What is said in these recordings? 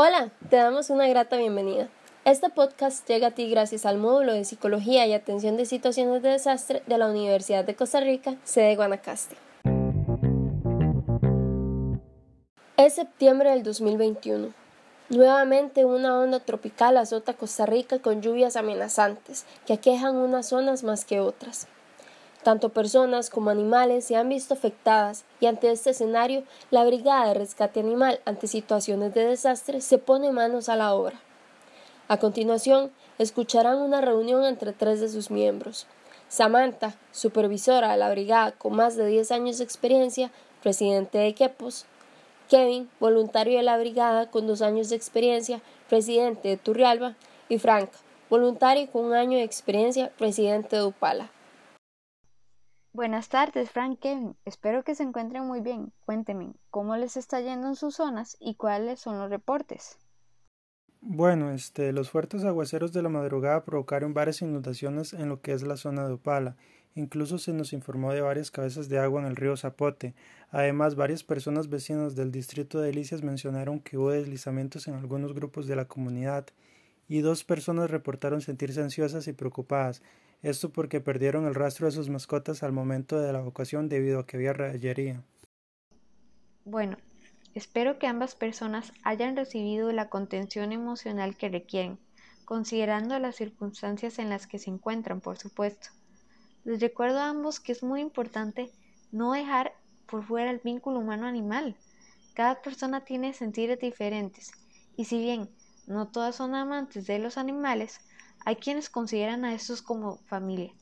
Hola, te damos una grata bienvenida. Este podcast llega a ti gracias al módulo de Psicología y Atención de Situaciones de Desastre de la Universidad de Costa Rica, sede Guanacaste. Es septiembre del 2021. Nuevamente una onda tropical azota Costa Rica con lluvias amenazantes que aquejan unas zonas más que otras. Tanto personas como animales se han visto afectadas y ante este escenario la Brigada de Rescate Animal ante situaciones de desastre se pone manos a la obra. A continuación, escucharán una reunión entre tres de sus miembros. Samantha, supervisora de la brigada con más de 10 años de experiencia, presidente de Quepos. Kevin, voluntario de la brigada con dos años de experiencia, presidente de Turrialba. Y Frank, voluntario con un año de experiencia, presidente de Upala. Buenas tardes, Frank Kevin. Espero que se encuentren muy bien. Cuéntenme, ¿cómo les está yendo en sus zonas y cuáles son los reportes? Bueno, este, los fuertes aguaceros de la madrugada provocaron varias inundaciones en lo que es la zona de Opala. Incluso se nos informó de varias cabezas de agua en el río Zapote. Además, varias personas vecinas del distrito de Delicias mencionaron que hubo deslizamientos en algunos grupos de la comunidad y dos personas reportaron sentirse ansiosas y preocupadas. Esto porque perdieron el rastro de sus mascotas al momento de la evacuación debido a que había rayería. Bueno, espero que ambas personas hayan recibido la contención emocional que requieren, considerando las circunstancias en las que se encuentran, por supuesto. Les recuerdo a ambos que es muy importante no dejar por fuera el vínculo humano-animal. Cada persona tiene sentidos diferentes, y si bien no todas son amantes de los animales, hay quienes consideran a estos como familia.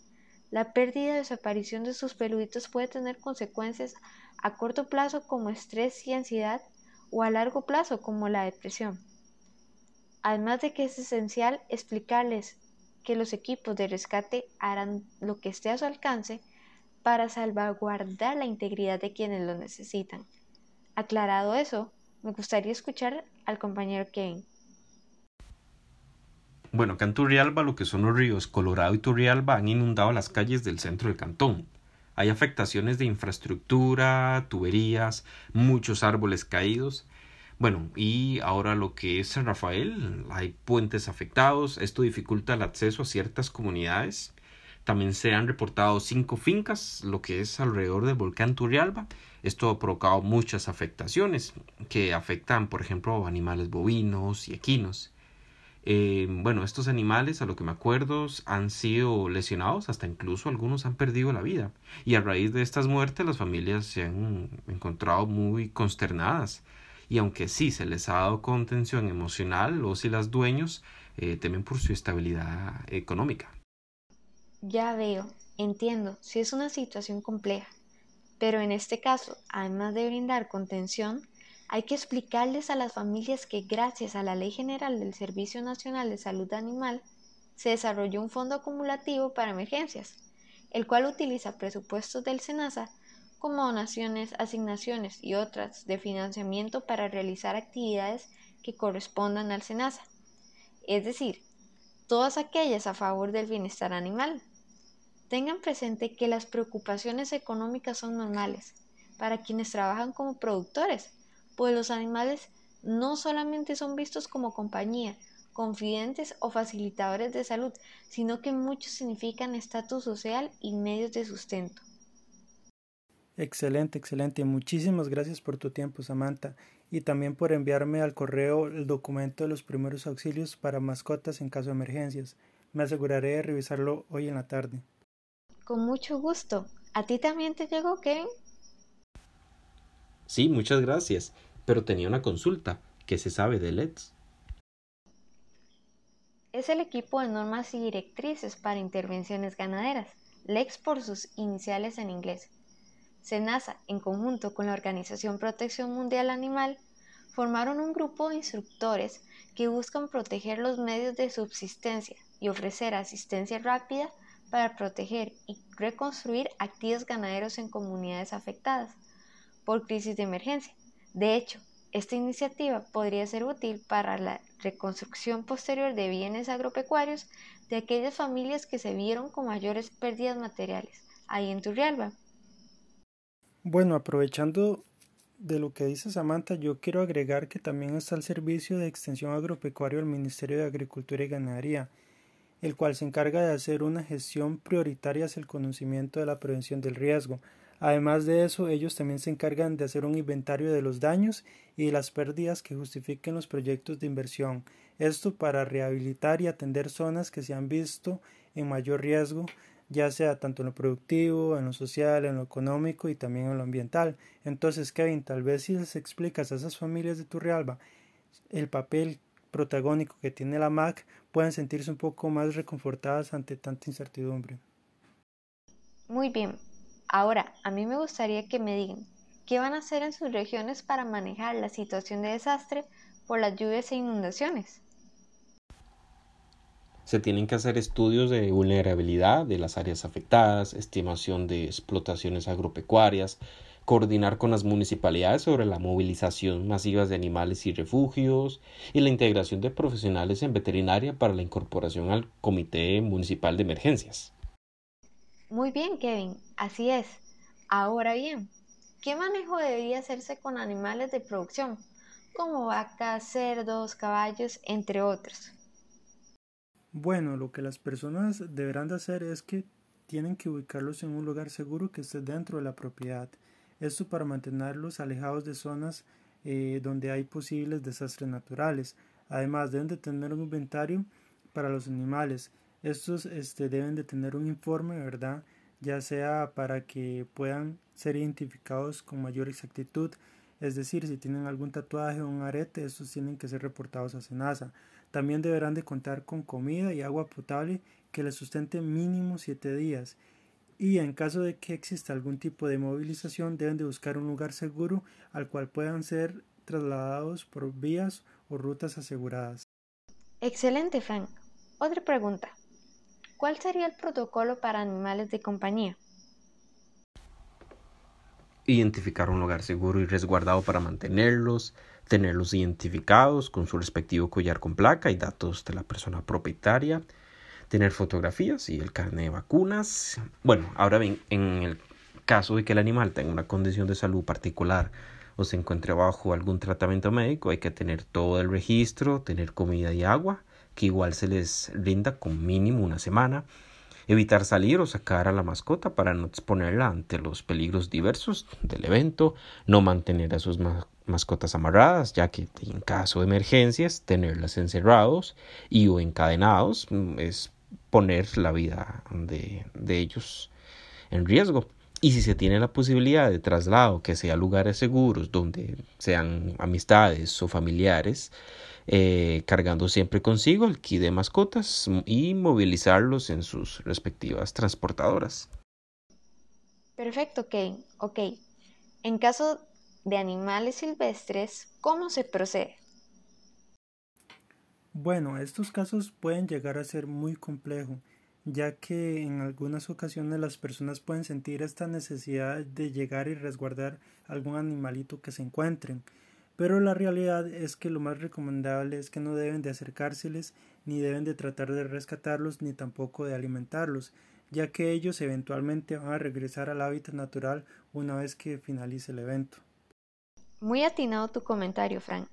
La pérdida o desaparición de sus peluditos puede tener consecuencias a corto plazo como estrés y ansiedad o a largo plazo como la depresión. Además de que es esencial explicarles que los equipos de rescate harán lo que esté a su alcance para salvaguardar la integridad de quienes lo necesitan. Aclarado eso, me gustaría escuchar al compañero Kevin. Bueno, acá en Turrialba lo que son los ríos Colorado y Turrialba han inundado las calles del centro del cantón. Hay afectaciones de infraestructura, tuberías, muchos árboles caídos. Bueno, y ahora lo que es San Rafael, hay puentes afectados, esto dificulta el acceso a ciertas comunidades. También se han reportado cinco fincas, lo que es alrededor del volcán Turrialba. Esto ha provocado muchas afectaciones que afectan, por ejemplo, a animales bovinos y equinos. Eh, bueno, estos animales, a lo que me acuerdo, han sido lesionados, hasta incluso algunos han perdido la vida. Y a raíz de estas muertes, las familias se han encontrado muy consternadas. Y aunque sí se les ha dado contención emocional, los y las dueños eh, temen por su estabilidad económica. Ya veo, entiendo, sí es una situación compleja. Pero en este caso, además de brindar contención, hay que explicarles a las familias que gracias a la Ley General del Servicio Nacional de Salud Animal se desarrolló un fondo acumulativo para emergencias, el cual utiliza presupuestos del SENASA como donaciones, asignaciones y otras de financiamiento para realizar actividades que correspondan al SENASA, es decir, todas aquellas a favor del bienestar animal. Tengan presente que las preocupaciones económicas son normales para quienes trabajan como productores, pues los animales no solamente son vistos como compañía, confidentes o facilitadores de salud, sino que muchos significan estatus social y medios de sustento. Excelente, excelente. Muchísimas gracias por tu tiempo, Samantha, y también por enviarme al correo el documento de los primeros auxilios para mascotas en caso de emergencias. Me aseguraré de revisarlo hoy en la tarde. Con mucho gusto. ¿A ti también te llegó, Kevin? Sí, muchas gracias. Pero tenía una consulta. ¿Qué se sabe de LEDS? Es el equipo de normas y directrices para intervenciones ganaderas, LEX por sus iniciales en inglés. SENASA, en conjunto con la Organización Protección Mundial Animal, formaron un grupo de instructores que buscan proteger los medios de subsistencia y ofrecer asistencia rápida para proteger y reconstruir activos ganaderos en comunidades afectadas por crisis de emergencia. De hecho, esta iniciativa podría ser útil para la reconstrucción posterior de bienes agropecuarios de aquellas familias que se vieron con mayores pérdidas materiales ahí en Turrialba. Bueno, aprovechando de lo que dice Samantha, yo quiero agregar que también está el Servicio de Extensión Agropecuario del Ministerio de Agricultura y Ganadería, el cual se encarga de hacer una gestión prioritaria hacia el conocimiento de la prevención del riesgo. Además de eso, ellos también se encargan de hacer un inventario de los daños y las pérdidas que justifiquen los proyectos de inversión. Esto para rehabilitar y atender zonas que se han visto en mayor riesgo ya sea tanto en lo productivo, en lo social, en lo económico y también en lo ambiental. Entonces, Kevin, tal vez si les explicas a esas familias de Turrialba el papel protagónico que tiene la MAC, pueden sentirse un poco más reconfortadas ante tanta incertidumbre. Muy bien. Ahora, a mí me gustaría que me digan, ¿qué van a hacer en sus regiones para manejar la situación de desastre por las lluvias e inundaciones? Se tienen que hacer estudios de vulnerabilidad de las áreas afectadas, estimación de explotaciones agropecuarias, coordinar con las municipalidades sobre la movilización masiva de animales y refugios y la integración de profesionales en veterinaria para la incorporación al Comité Municipal de Emergencias. Muy bien, Kevin, así es. Ahora bien, ¿qué manejo debería hacerse con animales de producción, como vacas, cerdos, caballos, entre otros? Bueno, lo que las personas deberán de hacer es que tienen que ubicarlos en un lugar seguro que esté dentro de la propiedad. Esto para mantenerlos alejados de zonas eh, donde hay posibles desastres naturales. Además, deben de tener un inventario para los animales. Estos este, deben de tener un informe, ¿verdad? Ya sea para que puedan ser identificados con mayor exactitud. Es decir, si tienen algún tatuaje o un arete, estos tienen que ser reportados a SENASA. También deberán de contar con comida y agua potable que les sustente mínimo siete días. Y en caso de que exista algún tipo de movilización, deben de buscar un lugar seguro al cual puedan ser trasladados por vías o rutas aseguradas. Excelente, Frank. Otra pregunta. ¿Cuál sería el protocolo para animales de compañía? Identificar un lugar seguro y resguardado para mantenerlos, tenerlos identificados con su respectivo collar con placa y datos de la persona propietaria, tener fotografías y el carnet de vacunas. Bueno, ahora bien, en el caso de que el animal tenga una condición de salud particular o se encuentre bajo algún tratamiento médico, hay que tener todo el registro, tener comida y agua, que igual se les rinda con mínimo una semana, evitar salir o sacar a la mascota para no exponerla ante los peligros diversos del evento, no mantener a sus mascotas amarradas, ya que en caso de emergencias tenerlas encerrados y o encadenados mm, es poner la vida de, de ellos en riesgo. Y si se tiene la posibilidad de traslado, que sea lugares seguros, donde sean amistades o familiares, eh, cargando siempre consigo el kit de mascotas y movilizarlos en sus respectivas transportadoras. Perfecto, Kane. Ok. En caso de animales silvestres, ¿cómo se procede? Bueno, estos casos pueden llegar a ser muy complejos, ya que en algunas ocasiones las personas pueden sentir esta necesidad de llegar y resguardar algún animalito que se encuentren, pero la realidad es que lo más recomendable es que no deben de acercárseles, ni deben de tratar de rescatarlos, ni tampoco de alimentarlos, ya que ellos eventualmente van a regresar al hábitat natural una vez que finalice el evento. Muy atinado tu comentario, Frank.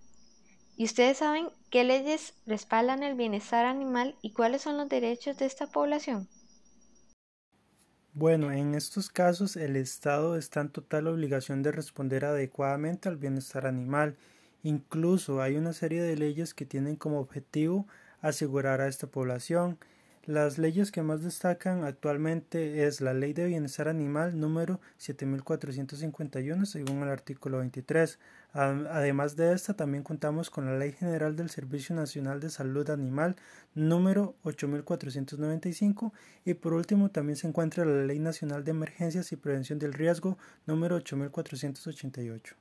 ¿Y ustedes saben qué leyes respaldan el bienestar animal y cuáles son los derechos de esta población? Bueno, en estos casos el Estado está en total obligación de responder adecuadamente al bienestar animal. Incluso hay una serie de leyes que tienen como objetivo asegurar a esta población. Las leyes que más destacan actualmente es la Ley de Bienestar Animal número 7451 según el artículo 23. Además de esta también contamos con la Ley General del Servicio Nacional de Salud Animal número 8495 y por último también se encuentra la Ley Nacional de Emergencias y Prevención del Riesgo número 8488.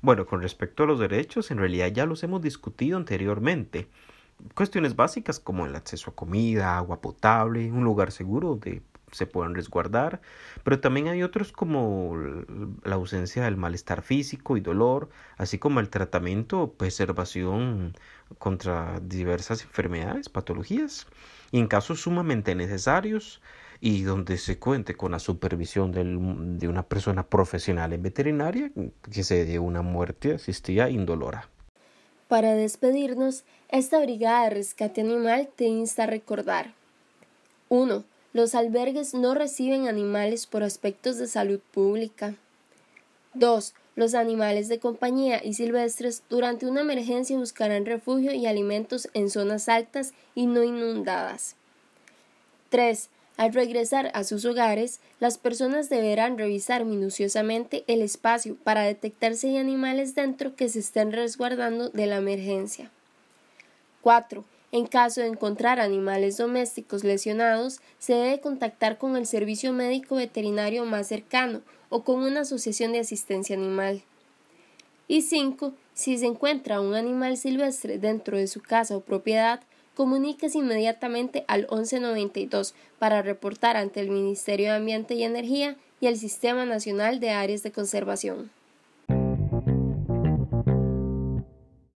Bueno, con respecto a los derechos, en realidad ya los hemos discutido anteriormente cuestiones básicas como el acceso a comida, agua potable, un lugar seguro donde se puedan resguardar, pero también hay otros como la ausencia del malestar físico y dolor, así como el tratamiento preservación contra diversas enfermedades, patologías, y en casos sumamente necesarios, y donde se cuente con la supervisión de una persona profesional en veterinaria que se dé una muerte asistida indolora. Para despedirnos, esta brigada de rescate animal te insta a recordar 1. Los albergues no reciben animales por aspectos de salud pública. 2. Los animales de compañía y silvestres durante una emergencia buscarán refugio y alimentos en zonas altas y no inundadas. 3. Al regresar a sus hogares, las personas deberán revisar minuciosamente el espacio para detectar si hay animales dentro que se estén resguardando de la emergencia. 4. En caso de encontrar animales domésticos lesionados, se debe contactar con el servicio médico veterinario más cercano o con una asociación de asistencia animal. Y 5. Si se encuentra un animal silvestre dentro de su casa o propiedad, comuníquese inmediatamente al 1192 para reportar ante el Ministerio de Ambiente y Energía y el Sistema Nacional de Áreas de Conservación.